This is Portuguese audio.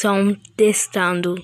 Som testando.